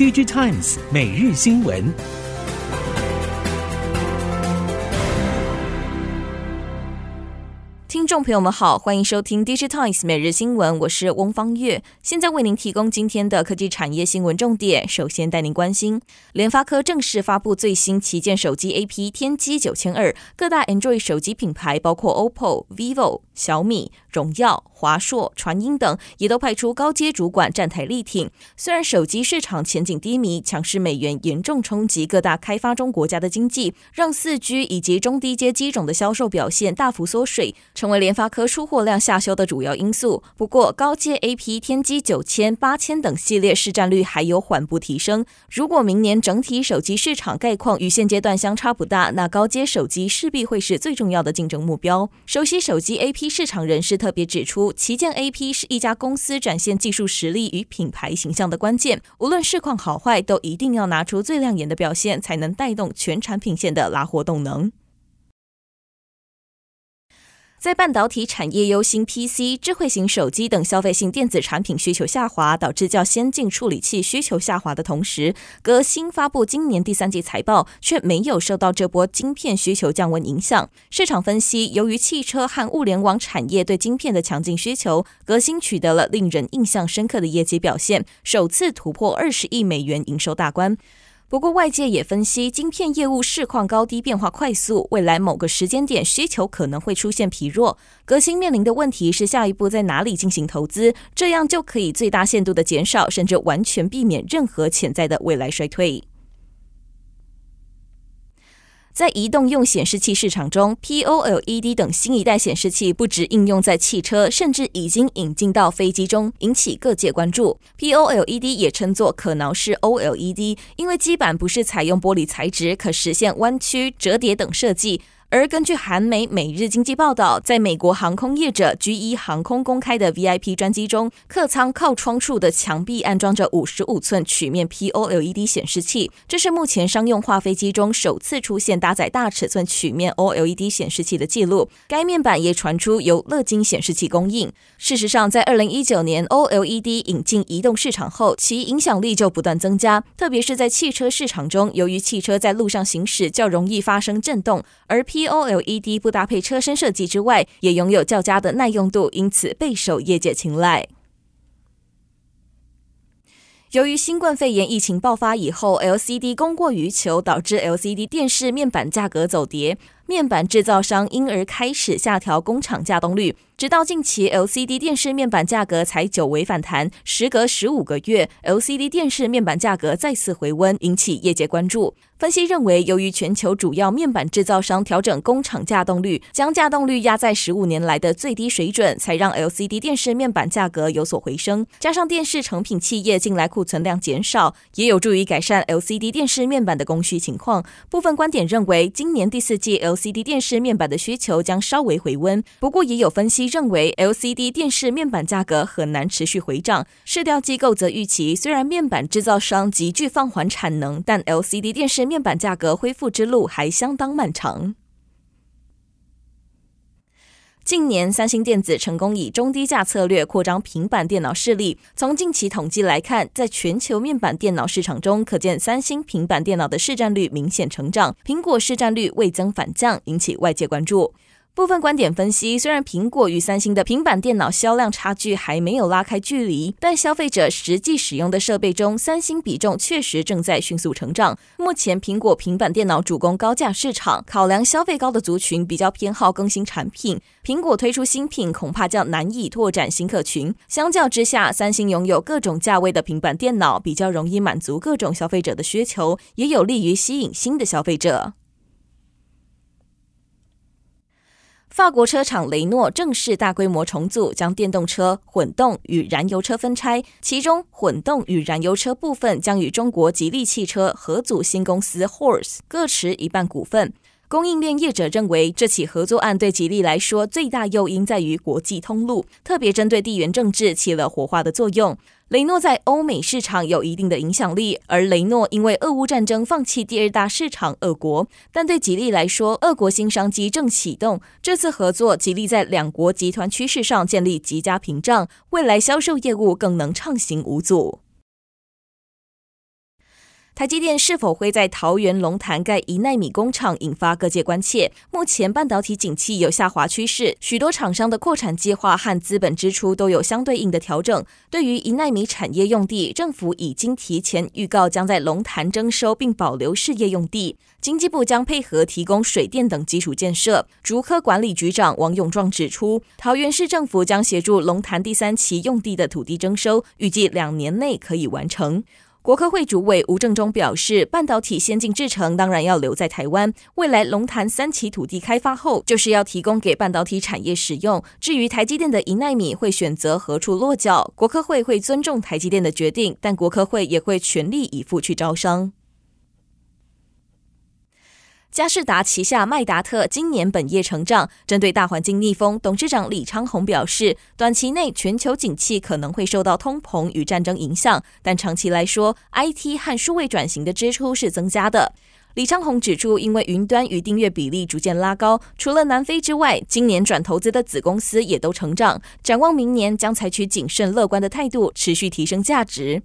DG Times 每日新闻。众朋友们好，欢迎收听《DigiTimes 每日新闻》，我是翁方月，现在为您提供今天的科技产业新闻重点。首先带您关心，联发科正式发布最新旗舰手机 AP 天玑九千二，各大 Android 手机品牌，包括 OPPO、VIVO、小米、荣耀、华硕、传音等，也都派出高阶主管站台力挺。虽然手机市场前景低迷，强势美元严重冲击各大开发中国家的经济，让四 G 以及中低阶机种的销售表现大幅缩水。成为联发科出货量下修的主要因素。不过，高阶 AP 天玑九千、八千等系列市占率还有缓步提升。如果明年整体手机市场概况与现阶段相差不大，那高阶手机势必会是最重要的竞争目标。熟悉手机 AP 市场人士特别指出，旗舰 AP 是一家公司展现技术实力与品牌形象的关键。无论市况好坏，都一定要拿出最亮眼的表现，才能带动全产品线的拉货动能。在半导体产业忧心 PC、智慧型手机等消费性电子产品需求下滑，导致较先进处理器需求下滑的同时，革新发布今年第三季财报，却没有受到这波晶片需求降温影响。市场分析，由于汽车和物联网产业对晶片的强劲需求，革新取得了令人印象深刻的业绩表现，首次突破二十亿美元营收大关。不过，外界也分析，晶片业务市况高低变化快速，未来某个时间点需求可能会出现疲弱。革新面临的问题是，下一步在哪里进行投资，这样就可以最大限度的减少，甚至完全避免任何潜在的未来衰退。在移动用显示器市场中，POLED 等新一代显示器不止应用在汽车，甚至已经引进到飞机中，引起各界关注。POLED 也称作可挠式 OLED，因为基板不是采用玻璃材质，可实现弯曲、折叠等设计。而根据韩媒《每日经济》报道，在美国航空业者 GE 航空公开的 VIP 专机中，客舱靠窗处的墙壁安装着五十五寸曲面 POLED 显示器，这是目前商用化飞机中首次出现搭载大尺寸曲面 OLED 显示器的记录。该面板也传出由乐金显示器供应。事实上，在二零一九年 OLED 引进移动市场后，其影响力就不断增加，特别是在汽车市场中，由于汽车在路上行驶较容易发生震动，而 P OLED 不搭配车身设计之外，也拥有较佳的耐用度，因此备受业界青睐。由于新冠肺炎疫情爆发以后，LCD 供过于求，导致 LCD 电视面板价格走跌。面板制造商因而开始下调工厂稼动率，直到近期 LCD 电视面板价格才久违反弹。时隔十五个月，LCD 电视面板价格再次回温，引起业界关注。分析认为，由于全球主要面板制造商调整工厂稼动率，将稼动率压在十五年来的最低水准，才让 LCD 电视面板价格有所回升。加上电视成品企业近来库存量减少，也有助于改善 LCD 电视面板的供需情况。部分观点认为，今年第四季 LCD LCD 电视面板的需求将稍微回温，不过也有分析认为，LCD 电视面板价格很难持续回涨。市调机构则预期，虽然面板制造商急剧放缓产能，但 LCD 电视面板价格恢复之路还相当漫长。近年，三星电子成功以中低价策略扩张平板电脑势力。从近期统计来看，在全球面板电脑市场中，可见三星平板电脑的市占率明显成长，苹果市占率未增反降，引起外界关注。部分观点分析，虽然苹果与三星的平板电脑销量差距还没有拉开距离，但消费者实际使用的设备中，三星比重确实正在迅速成长。目前，苹果平板电脑主攻高价市场，考量消费高的族群比较偏好更新产品。苹果推出新品，恐怕较难以拓展新客群。相较之下，三星拥有各种价位的平板电脑，比较容易满足各种消费者的需求，也有利于吸引新的消费者。法国车厂雷诺正式大规模重组，将电动车、混动与燃油车分拆，其中混动与燃油车部分将与中国吉利汽车合组新公司 Horse，各持一半股份。供应链业者认为，这起合作案对吉利来说最大诱因在于国际通路，特别针对地缘政治起了活化的作用。雷诺在欧美市场有一定的影响力，而雷诺因为俄乌战争放弃第二大市场俄国，但对吉利来说，俄国新商机正启动。这次合作，吉利在两国集团趋势上建立极佳屏障，未来销售业务更能畅行无阻。台积电是否会在桃园龙潭盖一纳米工厂，引发各界关切。目前半导体景气有下滑趋势，许多厂商的扩产计划和资本支出都有相对应的调整。对于一纳米产业用地，政府已经提前预告将在龙潭征收并保留事业用地。经济部将配合提供水电等基础建设。竹科管理局长王永壮指出，桃园市政府将协助龙潭第三期用地的土地征收，预计两年内可以完成。国科会主委吴正中表示，半导体先进制程当然要留在台湾。未来龙潭三期土地开发后，就是要提供给半导体产业使用。至于台积电的一纳米会选择何处落脚，国科会会尊重台积电的决定，但国科会也会全力以赴去招商。佳士达旗下麦达特今年本业成长，针对大环境逆风，董事长李昌宏表示，短期内全球景气可能会受到通膨与战争影响，但长期来说，IT 和数位转型的支出是增加的。李昌宏指出，因为云端与订阅比例逐渐拉高，除了南非之外，今年转投资的子公司也都成长，展望明年将采取谨慎乐观的态度，持续提升价值。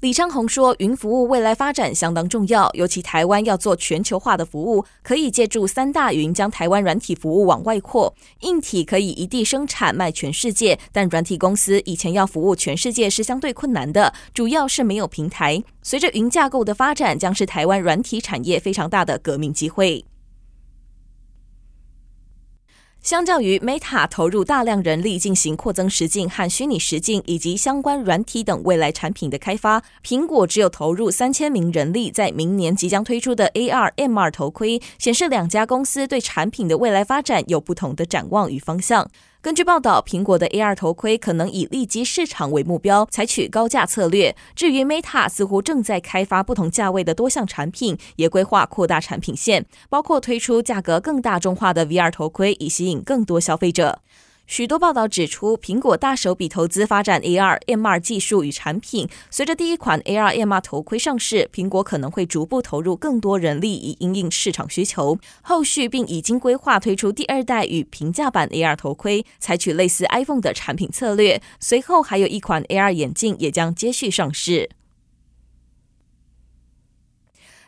李昌宏说：“云服务未来发展相当重要，尤其台湾要做全球化的服务，可以借助三大云将台湾软体服务往外扩。硬体可以一地生产卖全世界，但软体公司以前要服务全世界是相对困难的，主要是没有平台。随着云架构的发展，将是台湾软体产业非常大的革命机会。”相较于 Meta 投入大量人力进行扩增实境和虚拟实境以及相关软体等未来产品的开发，苹果只有投入三千名人力在明年即将推出的 AR、MR 头盔，显示两家公司对产品的未来发展有不同的展望与方向。根据报道，苹果的 AR 头盔可能以利基市场为目标，采取高价策略。至于 Meta，似乎正在开发不同价位的多项产品，也规划扩大产品线，包括推出价格更大众化的 VR 头盔，以吸引更多消费者。许多报道指出，苹果大手笔投资发展 AR、MR 技术与产品。随着第一款 AR、MR 头盔上市，苹果可能会逐步投入更多人力以应应市场需求。后续并已经规划推出第二代与平价版 AR 头盔，采取类似 iPhone 的产品策略。随后还有一款 AR 眼镜也将接续上市。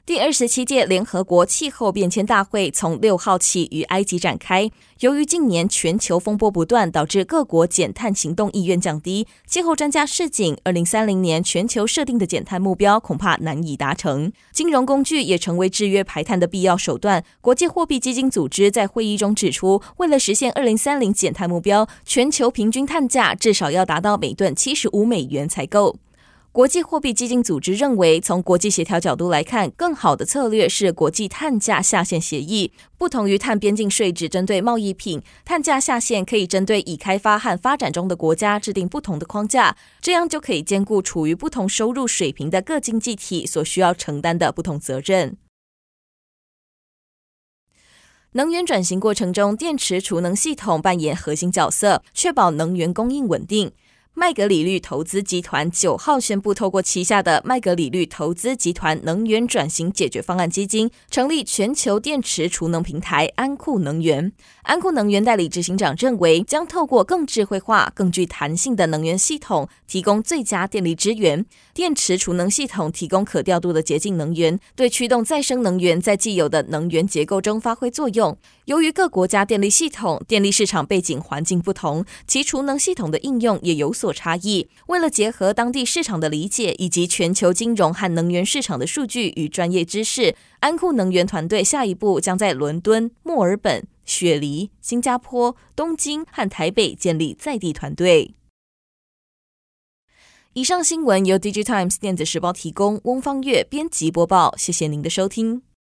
第二十七届联合国气候变迁大会从六号起于埃及展开。由于近年全球风波不断，导致各国减碳行动意愿降低。气候专家示警，二零三零年全球设定的减碳目标恐怕难以达成。金融工具也成为制约排碳的必要手段。国际货币基金组织在会议中指出，为了实现二零三零减碳目标，全球平均碳价至少要达到每吨七十五美元才够。国际货币基金组织认为，从国际协调角度来看，更好的策略是国际碳价下限协议。不同于碳边境税只针对贸易品，碳价下限可以针对已开发和发展中的国家制定不同的框架，这样就可以兼顾处于不同收入水平的各经济体所需要承担的不同责任。能源转型过程中，电池储能系统扮演核心角色，确保能源供应稳定。麦格理律投资集团九号宣布，透过旗下的麦格理律投资集团能源转型解决方案基金，成立全球电池储能平台安库能源。安库能源代理执行长认为，将透过更智慧化、更具弹性的能源系统，提供最佳电力资源。电池储能系统提供可调度的洁净能源，对驱动再生能源在既有的能源结构中发挥作用。由于各国家电力系统、电力市场背景环境不同，其储能系统的应用也有所差异。为了结合当地市场的理解以及全球金融和能源市场的数据与专业知识，安库能源团队下一步将在伦敦、墨尔本、雪梨、新加坡、东京和台北建立在地团队。以上新闻由 DigiTimes 电子时报提供，翁方月编辑播报。谢谢您的收听。